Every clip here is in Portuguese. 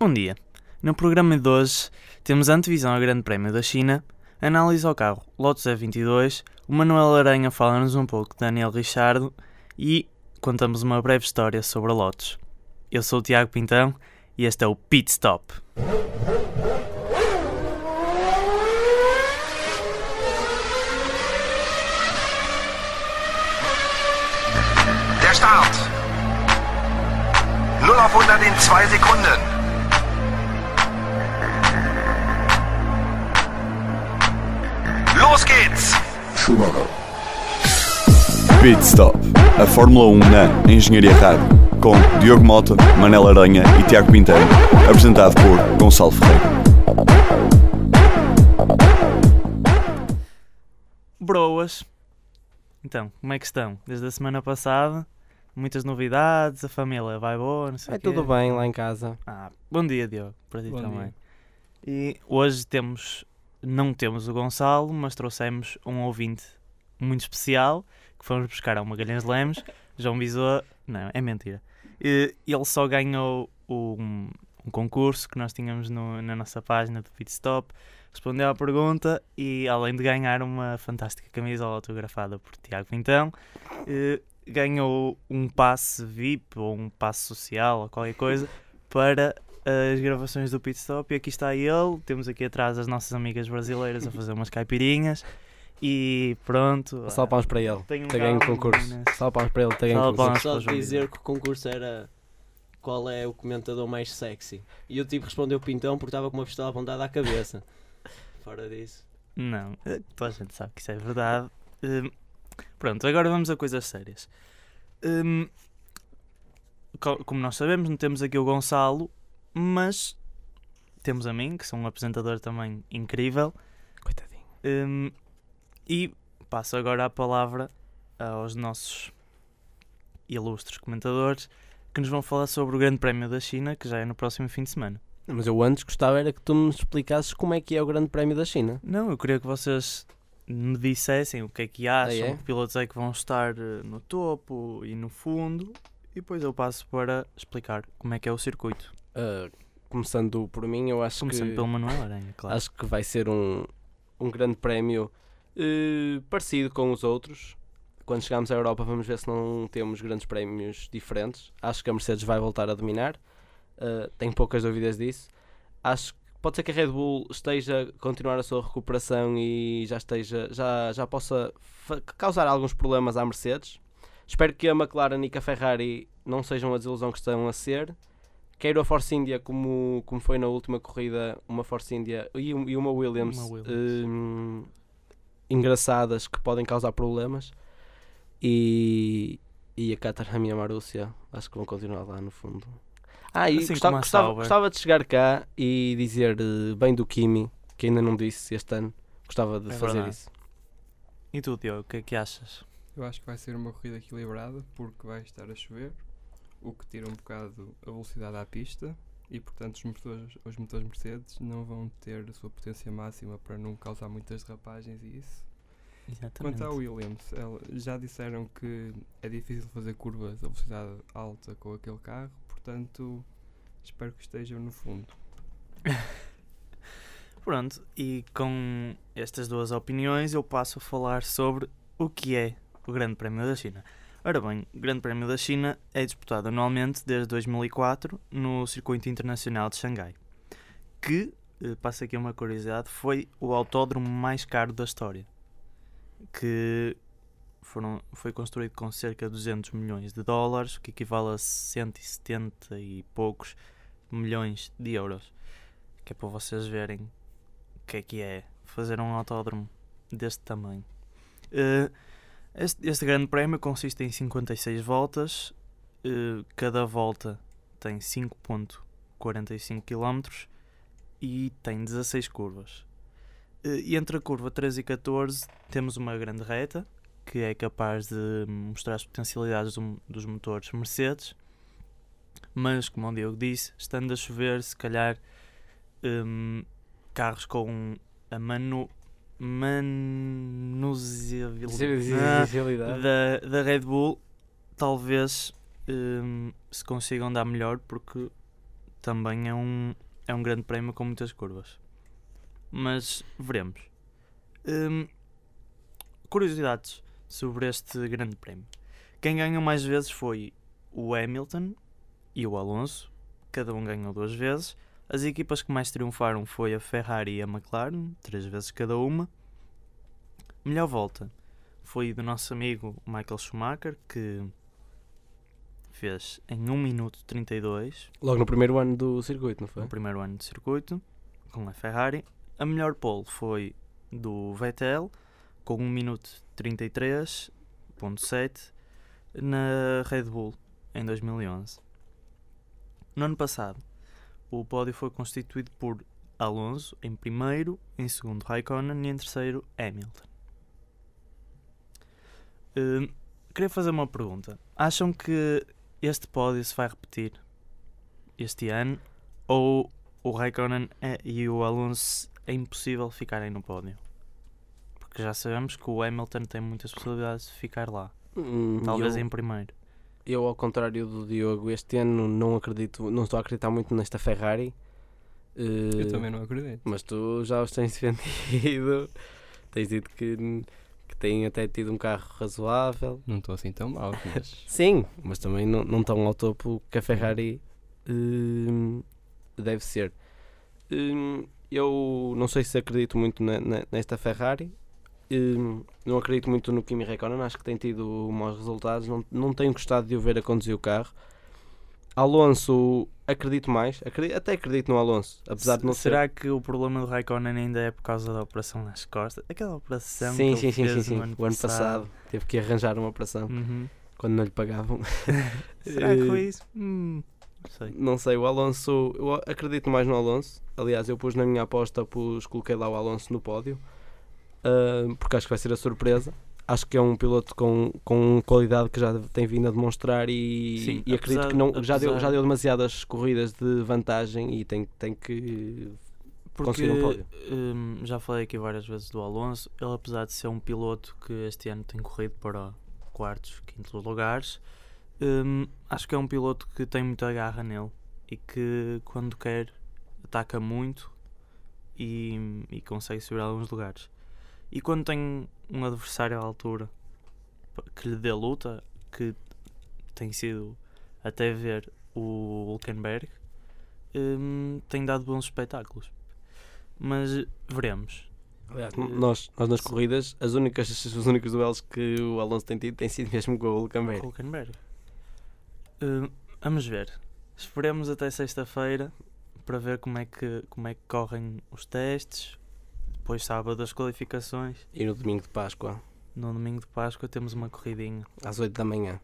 Bom dia. No programa de hoje temos a antevisão ao Grande Prémio da China, análise ao carro Lotus E22, o Manuel Aranha fala-nos um pouco de Daniel Richardo e contamos uma breve história sobre a Lotus. Eu sou o Tiago Pintão e este é o Pit Stop. Der Start. 0 auf 100 in 2 Sekunden. Pit Stop, a Fórmula 1 na Engenharia Rádio, com Diogo Mota, Manela Aranha e Tiago Pinteiro, apresentado por Gonçalo Ferreira. Broas. Então, como é que estão? Desde a semana passada, muitas novidades, a família vai boa, não sei É o quê. tudo bem lá em casa. Ah, bom dia, Diogo, para ti Bom também. dia. E hoje temos, não temos o Gonçalo, mas trouxemos um ouvinte muito especial que fomos buscar ao Magalhães Lemos, João Bisou. Não, é mentira. E ele só ganhou um, um concurso que nós tínhamos no- na nossa página do Pit Stop, respondeu à pergunta e, além de ganhar uma fantástica camisola autografada por Tiago Pintão, eh, ganhou um passe VIP ou um passe social ou qualquer coisa para as gravações do Pit Stop e aqui está ele, temos aqui atrás as nossas amigas brasileiras a fazer umas caipirinhas e pronto. Salve palmas para ele. Tem um Ter ganho o concurso. meninas. Salve palmas para ele. Ter ganho o Salve concurso. Só o dizer que o concurso era qual é o comentador mais sexy. E eu tive que responder o pintão porque estava com uma pistola apontada à cabeça. Fora disso. Não, toda a gente sabe que isso é verdade. Hum, pronto, agora vamos a coisas sérias. Hum, co- como nós sabemos, não temos aqui o Gonçalo, mas temos a mim, que sou um apresentador também incrível. Coitadinho. Hum, e passo agora a palavra aos nossos ilustres comentadores que nos vão falar sobre o Grande Prémio da China, que já é no próximo fim de semana. Mas eu antes gostava era que tu me explicasses como é que é o Grande Prémio da China. Não, eu queria que vocês me dissessem o que é que acham, é? que pilotos é que vão estar eh, no topo e no fundo, e depois eu passo para explicar como é que é o circuito. Ah, começando por mim, eu acho Começando que pelo Manuel Aranha, claro. acho que vai ser um, um grande prémio eh, parecido com os outros. Quando chegarmos à Europa vamos ver se não temos grandes prémios diferentes. Acho que a Mercedes vai voltar a dominar. Uh, tenho poucas dúvidas disso. Acho que pode ser que a Red Bull esteja a continuar a sua recuperação e já esteja já, já possa causar alguns problemas à Mercedes. Espero que a McLaren e que a Ferrari não sejam a desilusão que estão a ser. Quero a Force India como, como foi na última corrida, uma Force India e, e uma Williams, Uma Williams. hum, engraçadas que podem causar problemas. E, e a Catarina e a Marúcia acho que vão continuar lá no fundo. Ah, e Assim gostava, gostava, gostava de chegar cá e dizer eh, bem do Kimi, que ainda não disse este ano. Gostava de É fazer verdade. isso. E tu, Diogo, o que é que achas? Eu acho que vai ser uma corrida equilibrada porque vai estar a chover, o que tira um bocado a velocidade à pista e portanto os motores, os motores Mercedes não vão ter a sua potência máxima para não causar muitas derrapagens e isso. Exatamente. Quanto à Williams, já disseram que é difícil fazer curvas a velocidade alta com aquele carro, portanto espero que estejam no fundo. Pronto, e com estas duas opiniões eu passo a falar sobre o que é o Grande Prémio da China. Ora bem, o Grande Prémio da China é disputado anualmente desde 2004 no Circuito Internacional de Xangai, que, eh, passa aqui uma curiosidade, foi o autódromo mais caro da história, que foram, foi construído com cerca de 200 milhões de dólares, o que equivale a 170 e poucos milhões de euros, que é para vocês verem o que é que é fazer um autódromo deste tamanho. Eh, este, este grande prémio consiste em 56 voltas, eh, cada volta tem 5.45 km e tem 16 curvas. Eh, e entre a curva 13 e 14 temos uma grande reta que é capaz de mostrar as potencialidades do- dos motores Mercedes, mas como o Diogo disse, estando a chover, se calhar hum, carros com a manu, manuseabilidade da, da Red Bull talvez hum, se consigam dar melhor porque também é um, é um grande prémio com muitas curvas. Mas veremos. Hum, curiosidades sobre este grande prémio. Quem ganhou mais vezes foi o Hamilton e o Alonso, cada um ganhou duas vezes. As equipas que mais triunfaram foi a Ferrari e a McLaren, três vezes cada uma. Melhor volta foi do nosso amigo Michael Schumacher, que fez em 1 minuto 32 Logo no primeiro ano do circuito, não foi? no primeiro ano de circuito com a Ferrari. A melhor pole foi do Vettel com 1 minuto 33.7 na Red Bull em 2011. No ano passado, o pódio foi constituído por Alonso em primeiro, em segundo Raikkonen e em terceiro Hamilton. Hum, queria fazer uma pergunta. Acham que este pódio se vai repetir este ano ou o Raikkonen e o Alonso é impossível ficarem no pódio? Porque já sabemos que o Hamilton tem muitas possibilidades de ficar lá, Hum, talvez eu, em primeiro. Eu, ao contrário do Diogo, este ano não acredito, não estou a acreditar muito nesta Ferrari. Eu Eh, também não acredito. Mas tu já os tens defendido, tens dito que, que têm até tido um carro razoável. Não estou assim tão mal, mas. Sim, mas também não, não estão ao topo que a Ferrari hum, deve ser. Hum, eu não sei se acredito muito na- na- nesta Ferrari. Hum, não acredito muito no Kimi Räikkönen, acho que tem tido maus resultados. Não, não tenho gostado de o ver a conduzir o carro. Alonso, acredito mais. Acredito- até acredito no Alonso, apesar de não ser. Será que o problema do Raikkonen ainda é por causa da operação nas costas? Aquela operação Sim, que sim, sim, sim, sim. no ano O ano passado teve que arranjar uma operação Uhum. quando não lhe pagavam. Será que foi isso? Hum, não sei. Não sei, o Alonso, eu acredito mais no Alonso. Aliás, eu pus na minha aposta, pus, coloquei lá o Alonso no pódio, porque acho que vai ser a surpresa. Acho que é um piloto com, com qualidade que já tem vindo a demonstrar e, Sim, e acredito apesar- que não, já, deu, já apesar- deu demasiadas corridas de vantagem e tem, tem que Porque conseguir um pódio. já falei aqui várias vezes do Alonso, ele apesar de ser um piloto que este ano tem corrido para quartos, quintos lugares, hum, acho que é um piloto que tem muita garra nele e que quando quer ataca muito e, e consegue subir alguns lugares. E quando tem um adversário à altura que lhe dê luta, que tem sido até ver o Hulkenberg, hum, tem dado bons espetáculos. Mas veremos. Aliás, nós, nós nas corridas, as únicas, os únicos duelos que o Alonso tem tido têm sido mesmo com o Hulkenberg. Hulkenberg. Hum, vamos ver. Esperemos até sexta-feira para ver como é, que, como é que correm os testes. Depois sábado as qualificações. E no domingo de Páscoa, No domingo de Páscoa temos uma corridinha às 8 da manhã.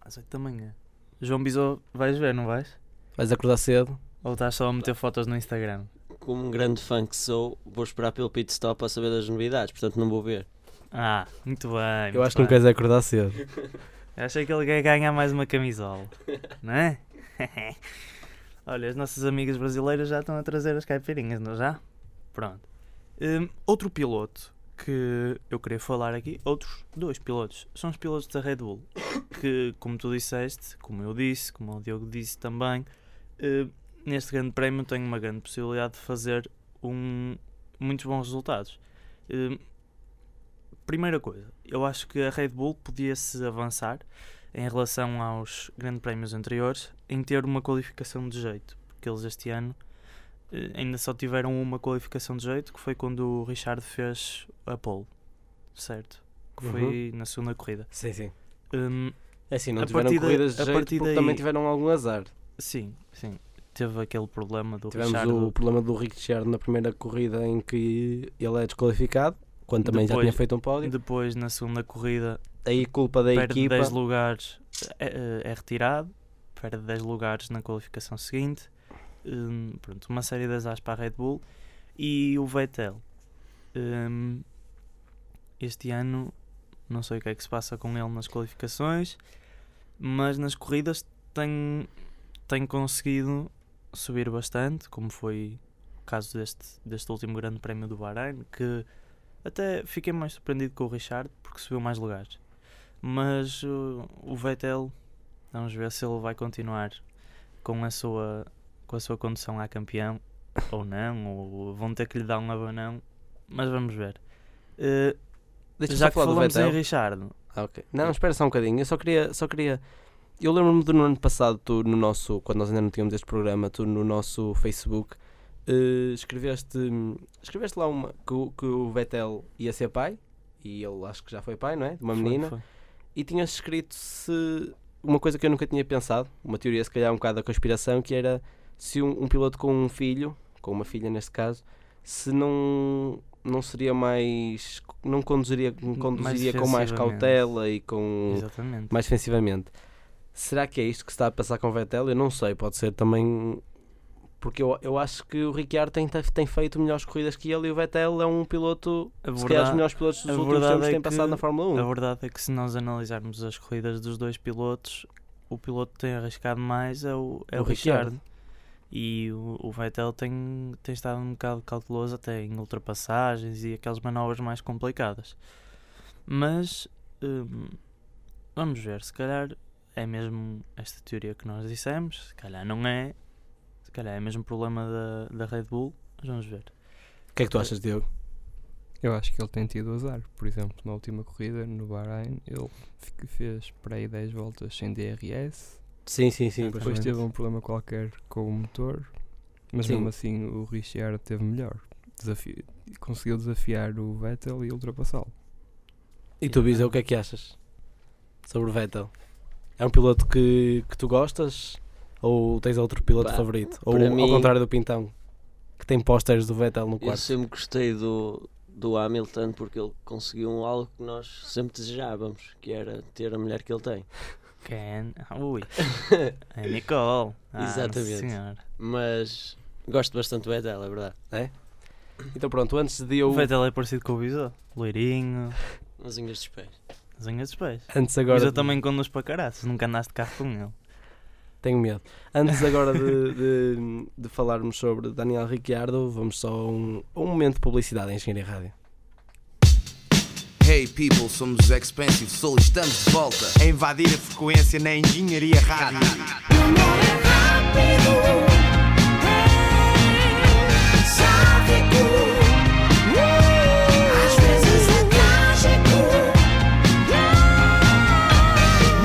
às 8 da manhã. João Bisou, vais ver, não vais? Vais acordar cedo? Ou estás só a meter fotos no Instagram? Como um grande fã que sou, vou esperar pelo pit stop para saber das novidades, portanto não vou ver. Ah, muito bem. Eu muito acho que não queres acordar cedo. Eu Achei que ele quer ganhar mais uma camisola, não é? Olha, as nossas amigas brasileiras já estão a trazer as caipirinhas, não já? Pronto. Hum, outro piloto que eu queria falar aqui, outros dois pilotos, são os pilotos da Red Bull, que, como tu disseste, como eu disse, como o Diogo disse também, hum, neste grande prémio tenho uma grande possibilidade de fazer um, muitos bons resultados. Hum, primeira coisa, eu acho que a Red Bull podia-se avançar em relação aos grandes prémios anteriores em ter uma qualificação de jeito, porque eles este ano ainda só tiveram uma qualificação de jeito, que foi quando o Richard fez a pole, certo? Que foi na segunda corrida. Sim, sim. Hum, É assim, não A tiveram partir da- corridas de a jeito porque daí- também tiveram algum azar. sim, sim. Teve aquele problema do Tivemos Richard. o problema do Richard na primeira corrida em que ele é desqualificado, quando também já Depois- tinha feito um pódio. Depois, na segunda corrida, Aí culpa da perde equipa. 10 lugares, é, é retirado, perde 10 lugares na qualificação seguinte. Hum, pronto, uma série de azares para a Red Bull e o Vettel. Hum, este ano, não sei o que é que se passa com ele nas qualificações, mas nas corridas tem, tem conseguido subir bastante, como foi o caso deste, deste último Grande Prémio do Bahrein, que até fiquei mais surpreendido com o Richard porque subiu mais lugares. Mas uh, o Vettel, vamos ver se ele vai continuar com a sua com a sua condução a campeão, ou não, ou vão ter que lhe dar um abanão, mas vamos ver. Deixa-me já que do falamos em. Richard, Ah, ok. Não, espera só um bocadinho. Eu só queria. Só queria... Eu lembro-me de no ano passado, tu no nosso. Quando nós ainda não tínhamos este programa, tu no nosso Facebook eh, escreveste. Escreveste lá uma. Que, o- que o Vettel ia ser pai. E ele acho que já foi pai, não é? De uma foi- menina. foi. E tinhas escrito se. Uma coisa que eu nunca tinha pensado, uma teoria se calhar um bocado da conspiração, que era se um, um piloto com um filho, com uma filha neste caso, se não. Não seria mais. Não conduziria, conduziria com mais cautela e com Exatamente. mais defensivamente. Será que é isto que se está a passar com o Vettel? Eu não sei, pode ser também. Porque eu, eu acho que o Ricciardo tem, tem feito melhores corridas que ele e o Vettel é um piloto, A se calhar, os verdade, melhores pilotos dos últimos verdade tempos que é têm passado na Fórmula 1. a verdade é que se nós analisarmos as corridas dos dois pilotos, o piloto que tem arriscado mais é o, é O o, Ricciardo. Ricciardo. E o, o Vettel tem, tem estado um bocado cauteloso até em ultrapassagens e aquelas manobras mais complicadas. Mas hum, vamos ver, se calhar é mesmo esta teoria que nós dissemos, se calhar não é, se calhar é mesmo problema da, da Red Bull, mas vamos ver. O que é que tu achas, Diogo? Eu acho que ele tem tido azar. Por exemplo, na última corrida no Bahrein, ele fez para aí 10 voltas sem DRS. Sim, sim, sim. Depois teve um problema qualquer com o motor. Mas Sim. mesmo assim, o Richard teve melhor. Desafi- conseguiu desafiar o Vettel e ultrapassá-lo. E tu, Bisa, o que é que achas sobre o Vettel? É um piloto que, que tu gostas? Ou tens outro piloto Pá, favorito? Ou para ao mim- contrário do Pintão, que tem pósteres do Vettel no Eu quarto? sempre gostei do, do Hamilton porque ele conseguiu um algo que nós sempre desejávamos, que era ter a mulher que ele tem. Ken, ui, é Nicole. Ah, Exatamente. Mas gosto bastante do Vettel, é verdade. Então pronto, antes de eu... O Vettel é parecido com o Bisou. Loirinho, Nas unhas dos pés. as unhas dos pés. Antes agora Bisou de- também conduz para caraças, nunca andaste de carro com ele. Tenho medo. Antes agora de, de, de falarmos sobre Daniel Ricciardo, vamos só a um, um momento de publicidade em Engenharia Rádio. Hey people, somos os Expensive Soul e estamos de volta. A invadir a frequência na Engenharia Rádio. Às vezes é mágico,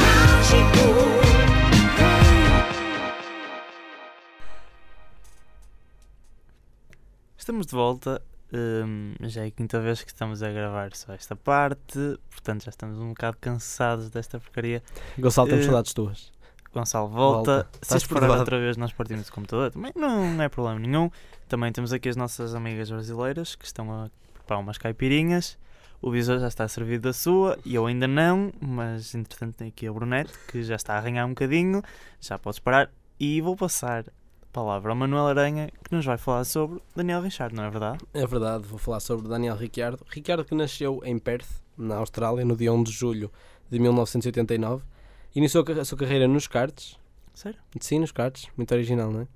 mágico. Estamos de volta. Hum, já é a quinta vez que estamos a gravar só esta parte, portanto já estamos um bocado cansados desta porcaria. Gonçalo, temos Eh, saudades tuas. Gonçalo volta. Volta. Se esperar outra vez, nós partimos o computador. Também não é problema nenhum. Também temos aqui as nossas amigas brasileiras que estão a preparar umas caipirinhas. O Bisou já está servido da sua e eu ainda não, mas entretanto tem aqui a Brunete que já está a arranhar um bocadinho. Já podes parar. E vou passar palavra ao Manuel Aranha que nos vai falar sobre Daniel Richard, não é verdade? É verdade, vou falar sobre Daniel Ricciardo. Ricciardo que nasceu em Perth, na Austrália, no dia 1 de julho de 1989. Iniciou a sua carreira nos karts, Sério? sim, nos karts, muito original, não é?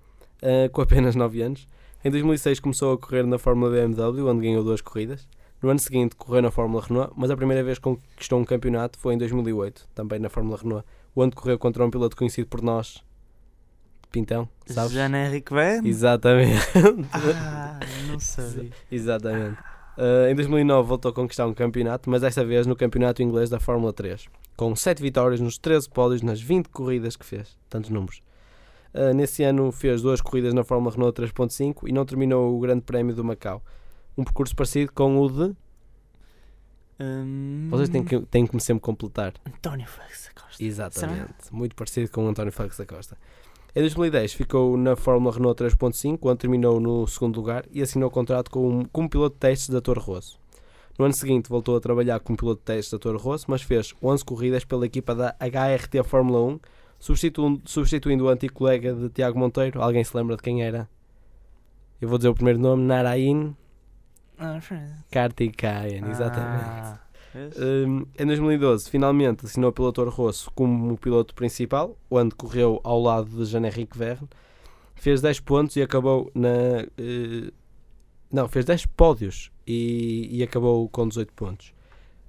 Ah, com apenas 9 anos. Em 2006 começou a correr na Fórmula BMW, onde ganhou duas corridas. No ano seguinte correu na Fórmula Renault, mas a primeira vez que conquistou um campeonato foi em 2008, também na Fórmula Renault, onde correu contra um piloto conhecido por nós, Pintão, sabes? Jean-Henrique Van? Exatamente. Ah, não sabia. Exatamente. Uh, em 2009 voltou a conquistar um campeonato, mas desta vez no campeonato inglês da Fórmula 3, com 7 vitórias nos 13 pódios nas 20 corridas que fez. Tantos números. Uh, nesse ano fez duas corridas na Fórmula Renault 3.5 e não terminou o Grande Prémio do Macau. Um percurso parecido com o de. Hum, Vocês têm que, têm que me sempre completar. António Félix da Costa. Exatamente. Muito parecido com o António Félix da Costa. Em 2010 ficou na Fórmula Renault 3.5, onde terminou no segundo lugar e assinou contrato com, como piloto de testes da Toro Rosso. No ano seguinte voltou a trabalhar como piloto de testes da Toro Rosso, mas fez 11 corridas pela equipa da HRT Fórmula 1, substituindo, substituindo o antigo colega de Tiago Monteiro. Alguém se lembra de quem era? Eu vou dizer o primeiro nome, Narain Ah, Fred. Kartikeyan, exatamente. Ah, Hum, em 2012, finalmente assinou pelo Toro Rosso como piloto principal, onde correu ao lado de Jean-Henrique Verne. Fez 10 pontos e acabou na. eh, não, fez 10 pódios e, e acabou com 18 pontos.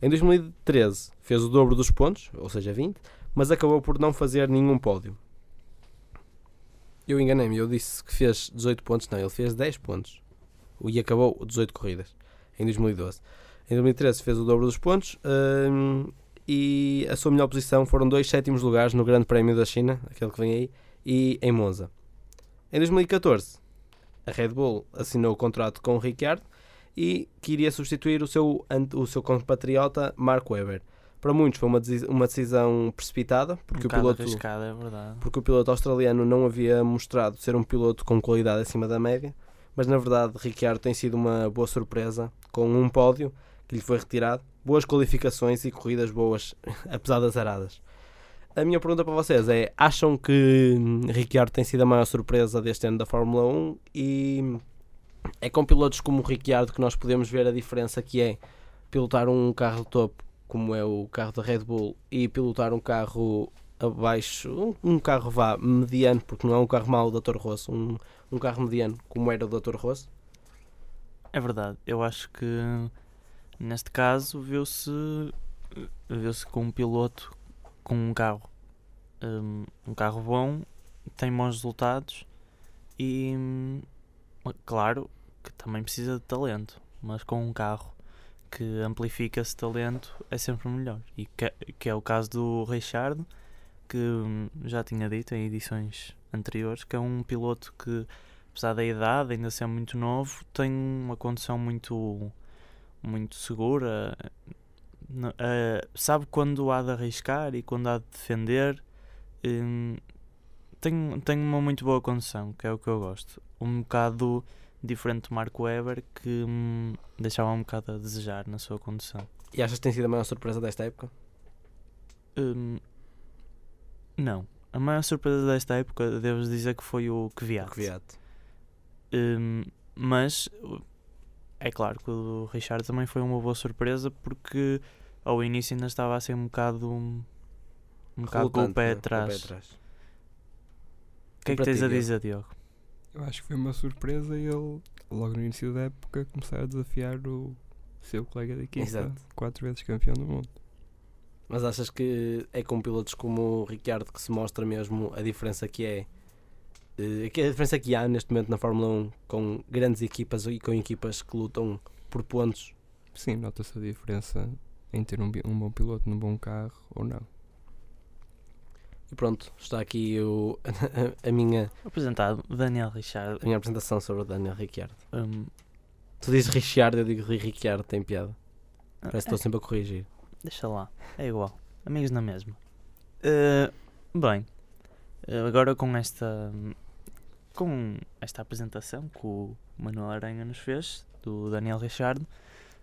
Em 2013 fez o dobro dos pontos, ou seja, 20, mas acabou por não fazer nenhum pódio. Eu enganei-me, eu disse que fez 18 pontos, não, ele fez 10 pontos. E acabou 18 corridas em 2012. Em 2013 fez o dobro dos pontos hum, e a sua melhor posição foram dois sétimos lugares no Grande Prémio da China, aquele que vem aí, e em Monza. Em 2014, a Red Bull assinou o contrato com o Ricciardo e que iria substituir o seu, o seu compatriota Mark Webber. Para muitos foi uma, uma decisão precipitada, porque um o piloto é verdade. porque o piloto australiano não havia mostrado ser um piloto com qualidade acima da média, mas na verdade Ricciardo tem sido uma boa surpresa com um pódio que lhe foi retirado, boas qualificações e corridas boas, apesar das aradas. A minha pergunta para vocês é: acham que Ricciardo tem sido a maior surpresa deste ano da Fórmula 1 e é com pilotos como o Ricciardo que nós podemos ver a diferença que é pilotar um carro topo, como é o carro da Red Bull, e pilotar um carro abaixo, um, um carro vá mediano, porque não é um carro mau do Dr. Rosso, um, um carro mediano como era o Dr. Rosso. É verdade. Eu acho que neste caso viu-se viu-se com um piloto com um carro hum, um carro bom, tem bons resultados e hum, claro que também precisa de talento, mas com um carro que amplifica esse talento é sempre melhor. E que, que é o caso do Richard, que hum, já tinha dito em edições anteriores, que é um piloto que apesar da idade ainda ser muito novo, tem uma condição muito muito segura. Eh, sabe quando há de arriscar e quando há de defender. Hum, tem, tem uma muito boa condição, que é o que eu gosto. Um bocado diferente do Marco Weber, que hum, deixava um bocado a desejar na sua condição. E achas que tem sido a maior surpresa desta época? Hum, não. A maior surpresa desta época, devo dizer que foi o Kvyat. O Kvyat. Hum, mas uh, é claro que o do Richard também foi uma boa surpresa porque ao início ainda estava a ser um bocado um, um bocado com o pé né? atrás. O que é que tens a dizer, Diogo? Eu acho que foi uma surpresa ele, logo no início da época, começar a desafiar o seu colega de equipa, Exato. quatro vezes campeão do mundo. Mas achas que é com pilotos como o Ricciardo que se mostra mesmo a diferença que é a diferença que há neste momento na Fórmula 1 com grandes equipas e com equipas que lutam por pontos? Sim, nota-se a diferença em ter um, um bom piloto num bom carro ou não. E pronto, está aqui o, a, minha, Apresentado Daniel Richard. a minha apresentação sobre o Daniel Ricciardo. Hum, Tu dizes Ricciardo, eu digo Ricciardo, tem piada. Parece que é, estou sempre a corrigir. Deixa lá, é igual. Amigos na mesma. Uh, bem, uh, agora com esta com esta apresentação que o Manuel Aranha nos fez, do Daniel Richard,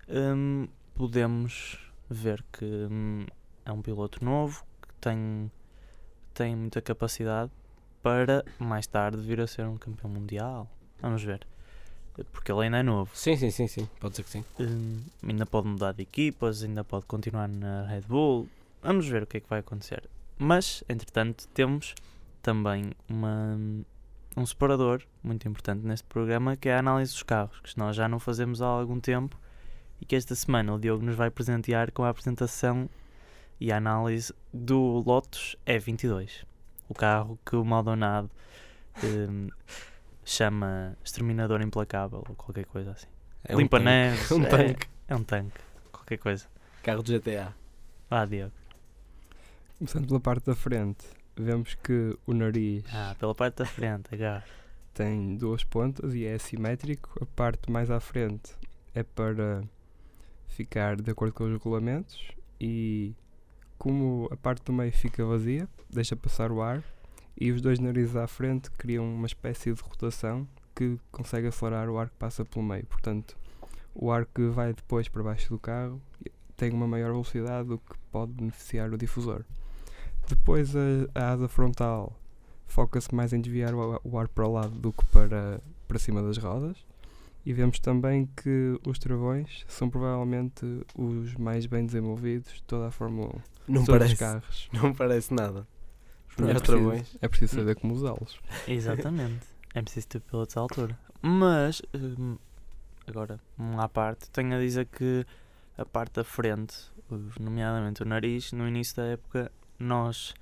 um, podemos ver que hum, é um piloto novo, que tem, tem muita capacidade para mais tarde vir a ser um campeão mundial. Vamos ver. Porque ele ainda é novo. Sim, sim, sim, sim. Pode ser que sim. Hum, ainda pode mudar de equipas, ainda pode continuar na Red Bull. Vamos ver o que é que vai acontecer. Mas, entretanto, temos também uma, um separador muito importante neste programa que é a análise dos carros, que nós já não fazemos há algum tempo e que esta semana o Diogo nos vai presentear com a apresentação e a análise do Lotus E22, o carro que o Maldonado hum, chama Exterminador Implacável ou qualquer coisa assim. É Limpa um tanque. neves. Um é- tanque. É, um tanque. Qualquer coisa. Carro de GTA. Vá, Diogo. Começando pela parte da frente, vemos que o nariz Ah, pela parte da frente, agarra. tem duas pontas e é assimétrico. A parte mais à frente é para ficar de acordo com os regulamentos e como a parte do meio fica vazia, deixa passar o ar e os dois narizes à frente criam uma espécie de rotação que consegue acelerar o ar que passa pelo meio. Portanto, o ar que vai depois para baixo do carro tem uma maior velocidade, o que pode beneficiar o difusor. Depois a, a asa frontal foca-se mais em desviar o, o ar para o lado do que para, para cima das rodas. E vemos também que os travões são provavelmente os mais bem desenvolvidos de toda a Fórmula 1. Não parece, os carros. não parece nada. Os É melhores preciso, travões. é preciso saber como usá-los. Exatamente. é preciso ter pilotos à altura. Mas, hum, agora, à parte, tenho a dizer que a parte da frente, nomeadamente o nariz, no início da época, nós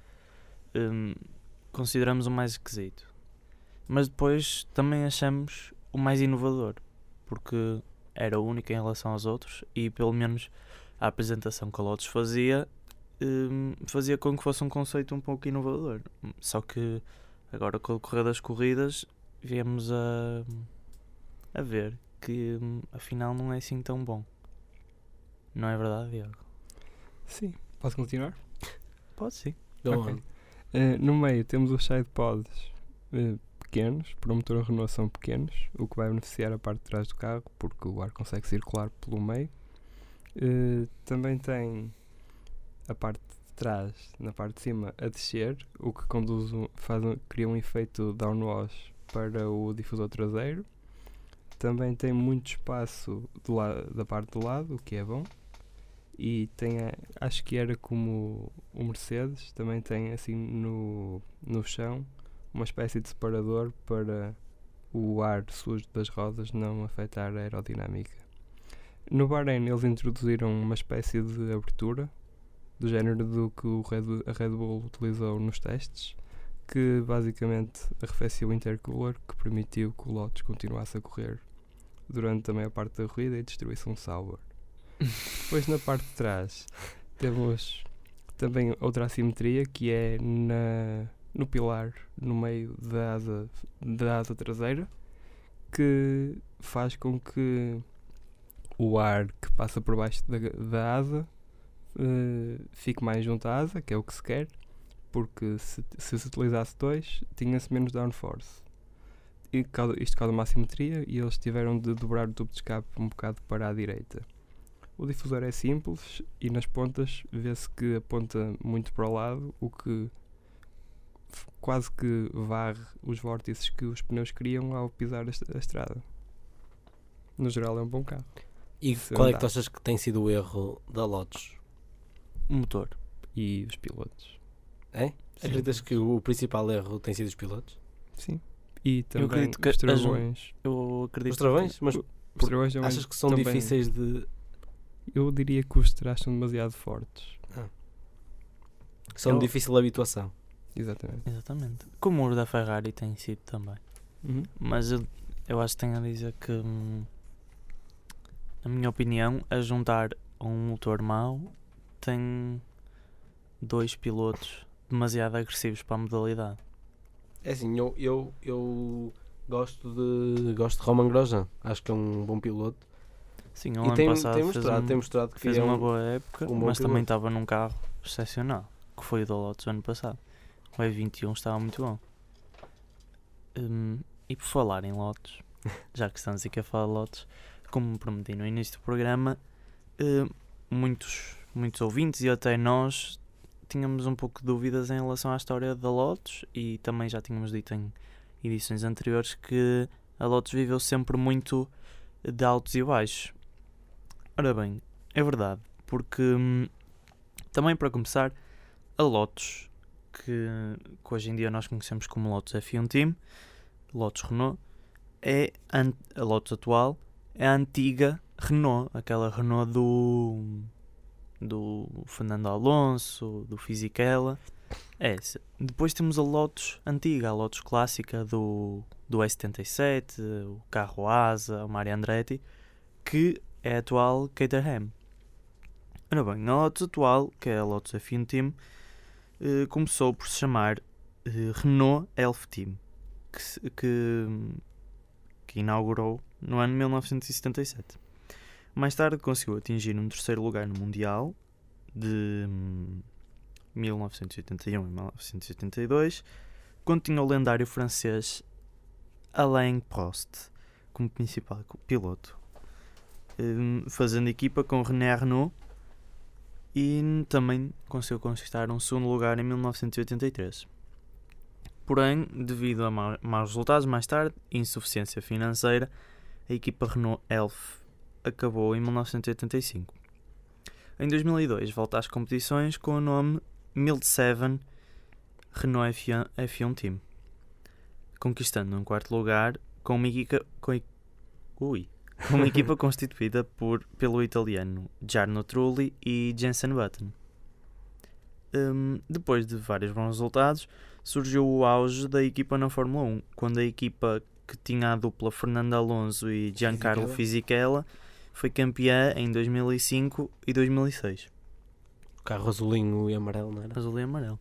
hum, consideramos o mais esquisito. mas depois também achamos o mais inovador, porque era único em relação aos outros e pelo menos a apresentação que a Lotus fazia hum, fazia com que fosse um conceito um pouco inovador. Só que agora com o decorrer das corridas viemos a, a ver que hum, afinal não é assim tão bom. Não é verdade, Diego? Sim. Posso continuar? Pode sim. Go Ok. on. Eh, no meio temos os sidepods eh, pequenos, para o motor Renault são pequenos, o que vai beneficiar a parte de trás do carro, porque o ar consegue circular pelo meio. Eh, também tem a parte de trás, na parte de cima, a descer, o que conduz faz cria um efeito downwash para o difusor traseiro. Também tem muito espaço do la- da parte do lado, o que é bom. E tem, a- acho que era como o Mercedes, também tem assim no, no chão uma espécie de separador para o ar sujo das rodas não afetar a aerodinâmica. No Bahrein eles introduziram uma espécie de abertura do género do que o Red, a Red Bull utilizou nos testes, que basicamente arrefeceu o intercooler que permitiu que o Lotus continuasse a correr durante a maior parte da corrida e destruísse um Sauber. Depois na parte de trás temos também outra assimetria que é na, no pilar no meio da asa, da asa traseira que faz com que o ar que passa por baixo da, da asa eh, fique mais junto à asa, que é o que se quer, porque se se, se utilizasse dois, tinha-se menos downforce. E isto causa uma assimetria e eles tiveram de dobrar o tubo de escape um bocado para a direita. O difusor é simples e nas pontas vê-se que aponta muito para o lado, o que quase que varre os vórtices que os pneus criam ao pisar a, est- a estrada. No geral é um bom carro. E Se qual é que tu andar. achas que tem sido o erro da Lotus? O motor. E os pilotos. É? Sim. Acreditas que o principal erro tem sido os pilotos? Sim. E também acredito que os as travões. Eu acredito Os travões? Mas Os travões também- achas que são também- difíceis de. Eu diria que os trás são demasiado fortes. que são Eu- de difícil habituação? Exatamente. Exatamente. Como o da Ferrari tem sido também. Uhum. Mas eu, eu acho que tenho a dizer que, hum, na minha opinião, a juntar a um motor mau tem dois pilotos demasiado agressivos para a modalidade. É assim, eu, eu, eu gosto de gosto de Roman Grosjean. Acho que é um bom piloto. Sim, o ano tem, passado tem fez, mostrado, um- tem mostrado que fez é uma um- boa época, um mas também estava num carro excepcional, que foi o da Lotus ano passado. O E21 estava muito bom. Hum, e por falar em Lotus, já que estamos aqui a falar de Lotus, como prometi no início do programa, hum, muitos, muitos ouvintes e até nós tínhamos um pouco de dúvidas em relação à história da Lotus e também já tínhamos dito em edições anteriores que a Lotus viveu sempre muito de altos e baixos. Ora bem, é verdade, porque hum, também para começar, a Lotus, que, que hoje em dia nós conhecemos como Lotus F1 Team, Lotus Renault, é a Lotus atual, é a antiga Renault, aquela Renault do do Fernando Alonso, do Fisichella, é essa. Depois temos a Lotus antiga, a Lotus clássica do, do S77, o carro Asa, o Mario Andretti, que é a atual Caterham. Ora bem, a Lotus atual, que é a Lotus F1 Team, eh, começou por se chamar eh, Renault Elf Team, que, que, que inaugurou no ano 1977. Mais tarde conseguiu atingir um terceiro lugar no Mundial de hum, 1981 e 1982, quando tinha o lendário francês Alain Prost como principal piloto, hum, fazendo equipa com René Arnoux e também conseguiu conquistar um segundo lugar em 1983. Porém, devido a ma- maus resultados mais tarde e insuficiência financeira, a equipa Renault Elf acabou em 1985. Em 2002 volta às competições com o nome 1007 Renault F1, F1 Team, conquistando um quarto lugar com uma equipa, com, ui, uma equipa constituída por, pelo italiano Jarno Trulli e Jensen Button. Hum, depois de vários bons resultados, surgiu o auge da equipa na Fórmula 1, quando a equipa que tinha a dupla Fernando Alonso e Giancarlo Fisichella foi campeã em 2005 e 2006. O carro azulinho e amarelo, não era? azul e amarelo.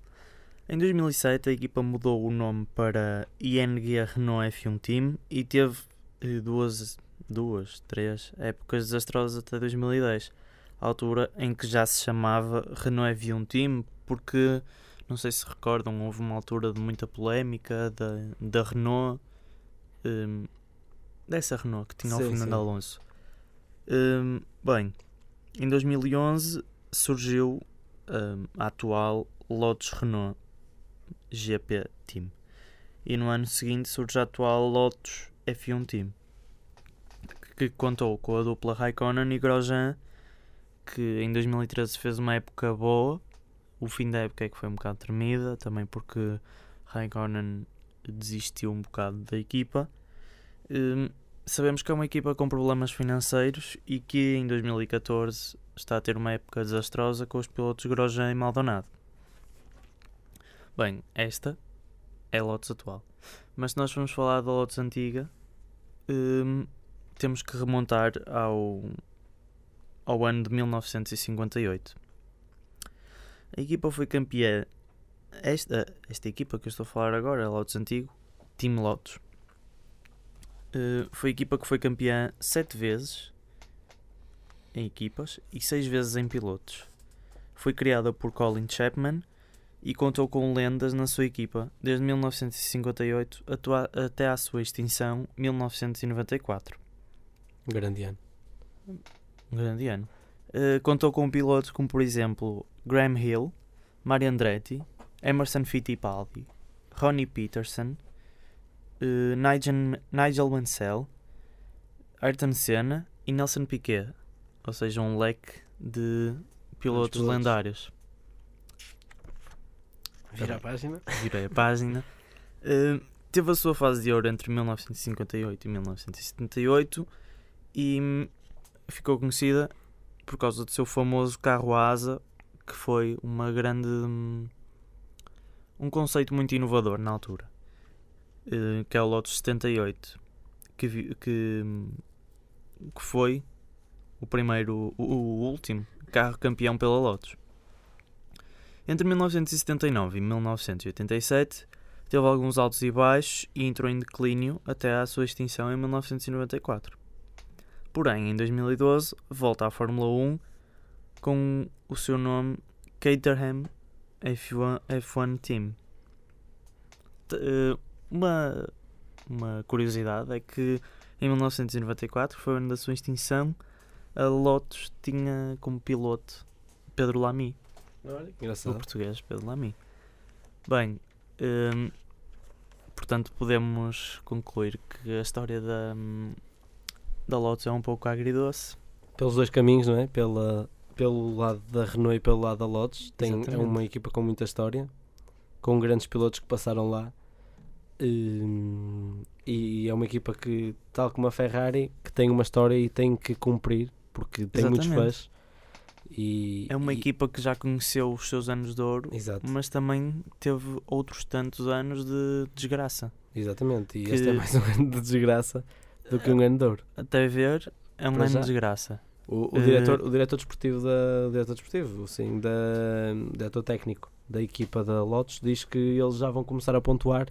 Em 2007 a equipa mudou o nome para ING Renault F1 Team e teve eh, duas, duas, três épocas desastrosas até 2010, a altura em que já se chamava Renault F1 Team, porque não sei se recordam, houve uma altura de muita polémica da, da Renault, hum, dessa Renault que tinha o Sim, Fernando sim. Alonso. Hum, bem, em 2011 surgiu hum, a atual Lotus Renault GP Team. E no ano seguinte surge a atual Lotus F1 Team, que contou com a dupla Raikkonen e Grosjean, que em 2013 fez uma época boa. O fim da época é que foi um bocado tremida, também porque Raikkonen desistiu um bocado da equipa. Hum, sabemos que é uma equipa com problemas financeiros e que em 2014 está a ter uma época desastrosa com os pilotos Grosjean e Maldonado. Bem, esta é a Lotus atual. Mas se nós formos falar da Lotus antiga, hum, temos que remontar ao, ao ano de 1958. A equipa foi campeã. Esta, esta equipa que eu estou a falar agora, Lotus antigo, Team Lotus, eh, foi a equipa que foi campeã sete vezes em equipas e seis vezes em pilotos. Foi criada por Colin Chapman e contou com lendas na sua equipa desde 1958 atua- até à sua extinção 1994. Grande ano. Um grande ano. Eh, contou com pilotos como, por exemplo, Graham Hill, Mario Andretti, Emerson Fittipaldi, Ronnie Peterson, eh, Nigel, Nigel Mansell, Ayrton Senna e Nelson Piquet. Ou seja, um leque de pilotos pilotos. lendários. Vira a página. virei a página. Uh, teve a sua fase de ouro entre 1958 e 1978 e ficou conhecida por causa do seu famoso carro asa, que foi uma grande. um conceito muito inovador na altura, uh, que é o Lotus 78, que, que, que foi o primeiro, o, o último carro campeão pela Lotus. Entre 1979 e 1987 teve alguns altos e baixos e entrou em declínio até à sua extinção em 1994. Porém, em 2012 volta à Fórmula 1 com o seu nome Caterham F1, F1 Team. Eh, Uma, uma curiosidade é que em 1994, foi o ano da sua extinção, a Lotus tinha como piloto Pedro Lamy Olha, o engraçado. português Pedro Lamy. Bem, hum, portanto podemos concluir que a história da, da Lotus é um pouco agridoce. Pelos dois caminhos, não é? Pela, pelo lado da Renault e pelo lado da Lotus. Tem, é uma equipa com muita história, com grandes pilotos que passaram lá. Hum, e é uma equipa que, tal como a Ferrari, que tem uma história e tem que cumprir, porque tem muitos Exatamente. fãs. E, É uma e- equipa que já conheceu os seus anos de ouro, Exato, mas também teve outros tantos anos de desgraça. exatamente. E que- este é mais um ano de desgraça do que um ano de ouro. Até ver, é um Para ano já. de desgraça. O, o Eh, diretor, o diretor desportivo da o diretor desportivo, sim, da o diretor técnico da equipa da Lotus diz que eles já vão começar a pontuar.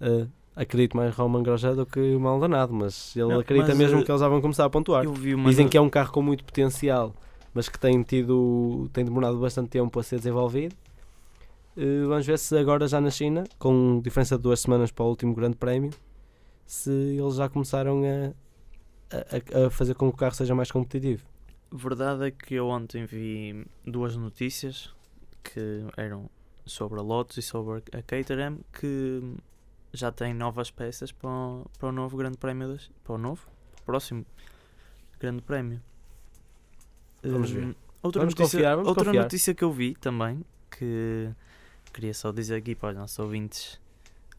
eh, acredito mais Roman Grosjean do que Maldonado, mas ele Não, acredita mas, mesmo eh, que eles já vão começar a pontuar. Eu vi uma Dizem no- que é um carro com muito potencial, mas que tem tido tem demorado bastante tempo a ser desenvolvido. Eh, vamos ver se agora já na China, com diferença de duas semanas para o último grande prémio, se eles já começaram a, a- a fazer com que o carro seja mais competitivo. Verdade é que eu ontem vi duas notícias que eram sobre a Lotus e sobre a Caterham que já têm novas peças para o, para o novo Grande Prémio das, para o novo próximo Grande Prémio. Vamos ver. Hum, Outra, Vamos notícia, confiar, outra confiar. notícia que eu vi também que queria só dizer aqui para os nossos ouvintes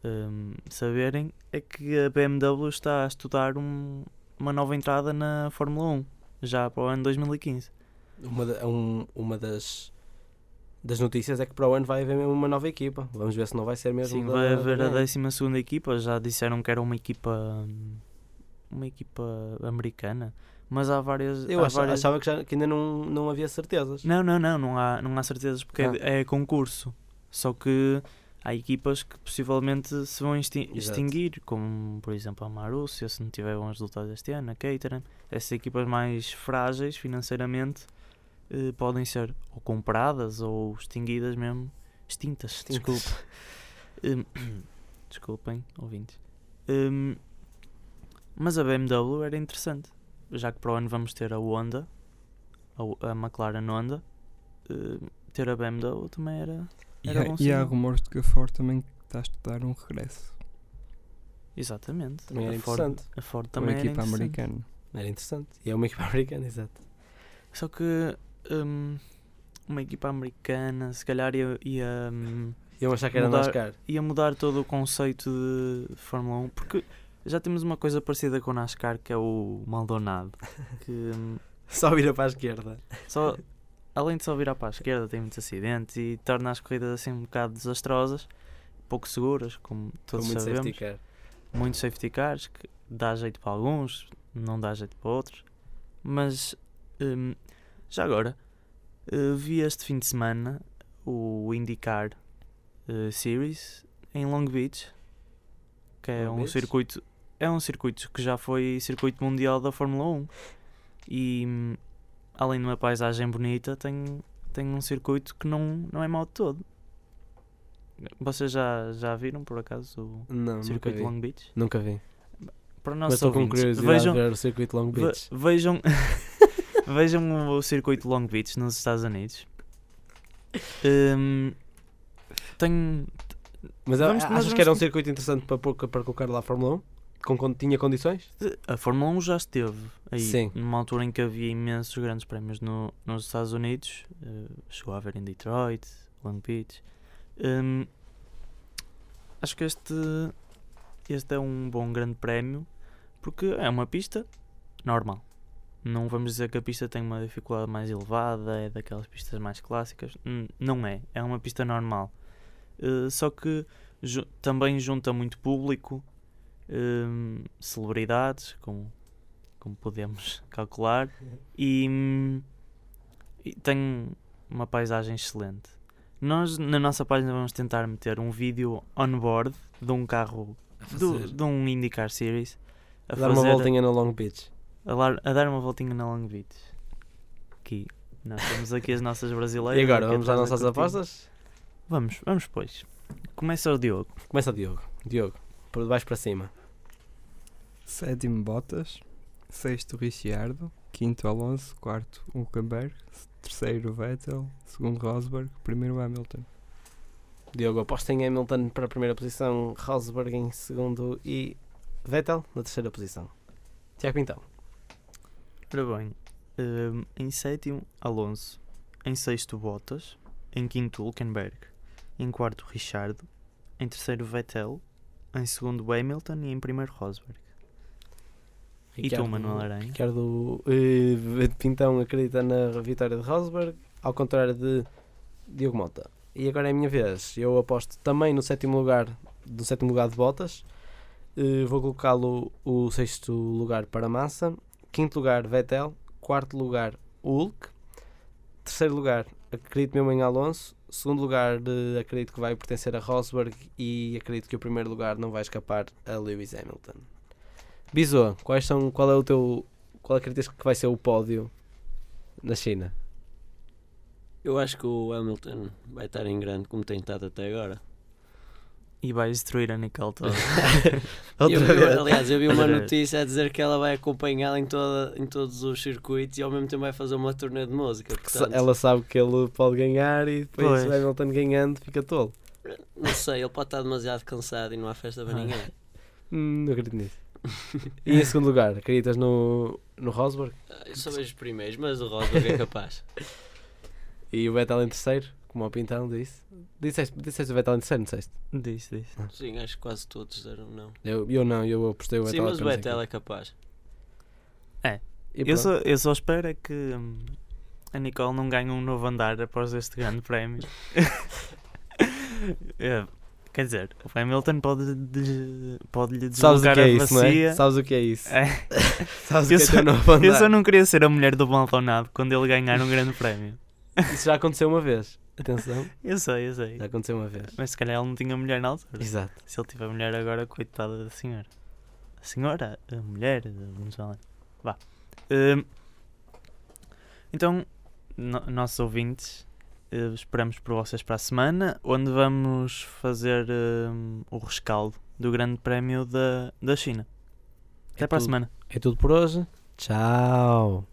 hum, saberem é que a BMW está a estudar um- uma nova entrada na Fórmula 1 já para o ano 2015. uma, da- um- uma das das notícias é que para o ano vai haver mesmo uma nova equipa. Vamos ver se não vai ser mesmo. Sim, da- vai haver a NEM. 12 equipa. Já disseram que era uma equipa. Uma equipa americana. Mas há várias. Eu há acha- várias... achava que, já, que ainda não, não havia certezas. Não, não, não. Não há, não há certezas porque Ah. é, é concurso. Só que há equipas que possivelmente se vão extin- Exato. extinguir, como por exemplo a Marúcia, se não tiver bons resultados este ano, a Caterham. Essas equipas mais frágeis financeiramente eh, podem ser ou compradas ou extinguidas mesmo. Extintas, desculpa. Hum, Desculpem, ouvintes. Hum, mas a BMW era interessante, já que para o ano vamos ter a Honda, a, a McLaren Honda. hum, ter a BMW também era. E há, e há rumores de que a Ford também está a estudar um regresso. Exatamente. Também era a Ford, interessante. a Ford Uma também era equipa americana. Era interessante. E é uma equipa americana, exato. Só que hum, uma equipa americana, se calhar ia, ia, hum, Iam achar que era Mudar- NASCAR. ia mudar todo o conceito de Fórmula 1, porque já temos uma coisa parecida com o NASCAR que é o Maldonado, que hum, Só vira para a esquerda. só, além de só virar para a esquerda, tem muitos acidentes e torna as corridas assim um bocado desastrosas, pouco seguras, como Com todos muito sabemos. safety car. Muitos safety cars que dá jeito para alguns, não dá jeito para outros. Mas hum, já agora eh, vi este fim de semana o IndyCar eh, Series em Long Beach, que é Long um Beach? circuito é um circuito que já foi circuito mundial da Fórmula 1 e hum, além de uma paisagem bonita tem, tem um circuito que não, não é mau de todo. Vocês já, já viram por acaso o Não, circuito. Long Beach? Nunca vi. Para nossos estou com curiosidade vejam, ver o circuito Long ve- Beach. vejam, vejam o circuito Long Beach nos Estados Unidos. Tem, Mas vamos- nós achas que era um circuito interessante para, para colocar lá a Fórmula 1? Com, con- tinha condições? a Fórmula 1 já esteve aí, Sim. numa altura em que havia imensos grandes prémios no, nos Estados Unidos. eh, chegou a haver em Detroit, Long Beach. Hum, acho que este, este é um bom grande prémio porque é uma pista normal. Não vamos dizer que a pista tem uma dificuldade mais elevada, é daquelas pistas mais clássicas. Hum, Não é, é uma pista normal. Eh, só que ju- também junta muito público, hum, celebridades, como, como podemos calcular, e, e tem uma paisagem excelente. Nós na nossa página vamos tentar meter um vídeo on-board de um carro, do, de um IndyCar Series, a, Dar uma voltinha no Long Beach. a, a dar uma voltinha na Long Beach. Aqui, nós temos aqui as nossas brasileiras. E agora, vamos às a nossas apostas? Vamos, vamos pois. Começa o Diogo. Começa o Diogo. Diogo, por baixo para cima. Sétimo Bottas. Sexto Ricciardo. Quinto Alonso. Quarto Hulkenberg. Terceiro Vettel. Segundo Rosberg. Primeiro Hamilton. Diogo, aposta em Hamilton para a primeira posição, Rosberg em segundo e Vettel na terceira posição. Tiago Pintão. Ora bem, hum, em sétimo, Alonso. Em sexto, Bottas. Em quinto, Hulkenberg. Em quarto, Richardo. Em terceiro, Vettel. Em segundo, Hamilton. E em primeiro, Rosberg. E tu, Manuel Aranha? Ricardo eh, Pintão acredita na vitória de Rosberg, ao contrário de Diogo Mota. E agora é a minha vez. Eu aposto também no sétimo lugar, no sétimo lugar de Bottas. Eh, vou colocá-lo o sexto lugar para Massa. Quinto lugar, Vettel. Quarto lugar, Hulk. Terceiro lugar, acredito mesmo em Alonso. Segundo lugar, eh, acredito que vai pertencer a Rosberg. E acredito que o primeiro lugar não vai escapar a Lewis Hamilton. Bisoa, quais são, qual é o teu. Qual acreditas que vai ser o pódio na China? Eu acho que o Hamilton vai estar em grande como tem estado até agora. E vai destruir a Nicole toda. Eu vez. aliás, eu vi uma notícia a dizer que ela vai acompanhá-lo em, toda, em todos os circuitos e ao mesmo tempo vai fazer uma turnê de música. Portanto, ela sabe que ele pode ganhar e depois Pois. o Hamilton ganhando fica tolo. Não sei, ele pode estar demasiado cansado e não há festa para Ah. ninguém. Hum, não acredito nisso. E em segundo lugar, acreditas no, no Rosberg? Eu só vejo os primeiros, mas o Rosberg é capaz. E o Vettel em terceiro, como o Pintão disse. Disseste, disseste o Vettel em terceiro, não disseste? Disse, disse. Sim, acho que quase todos disseram não. Eu, eu não, eu apostei o Sim, Vettel mas o Vettel é capaz. E Eu só, eu só espero é que, hum, a Nicole não ganha um novo andar após este grande prémio. É, Quer dizer, o Hamilton pode, des- pode lhe Sabes o deslocar que é a isso, não é? bacia. Sabes o que é isso? É. Sabes o Eu que é só- teu novo Eu só não queria ser a mulher do Maldonado quando ele ganhar um grande prémio. Isso já aconteceu uma vez. Atenção, Eu sei, eu sei. já aconteceu uma vez. Mas se calhar ele não tinha mulher na altura. Exato. Se ele tiver mulher agora, coitada da senhora. A senhora, a mulher, vamos falar. Vá. Hum, então, no- nossos ouvintes, eh, esperamos por vocês para a semana, onde vamos fazer hum, o rescaldo do Grande Prémio da, da China. Até É para a tudo. semana. É tudo por hoje. Tchau.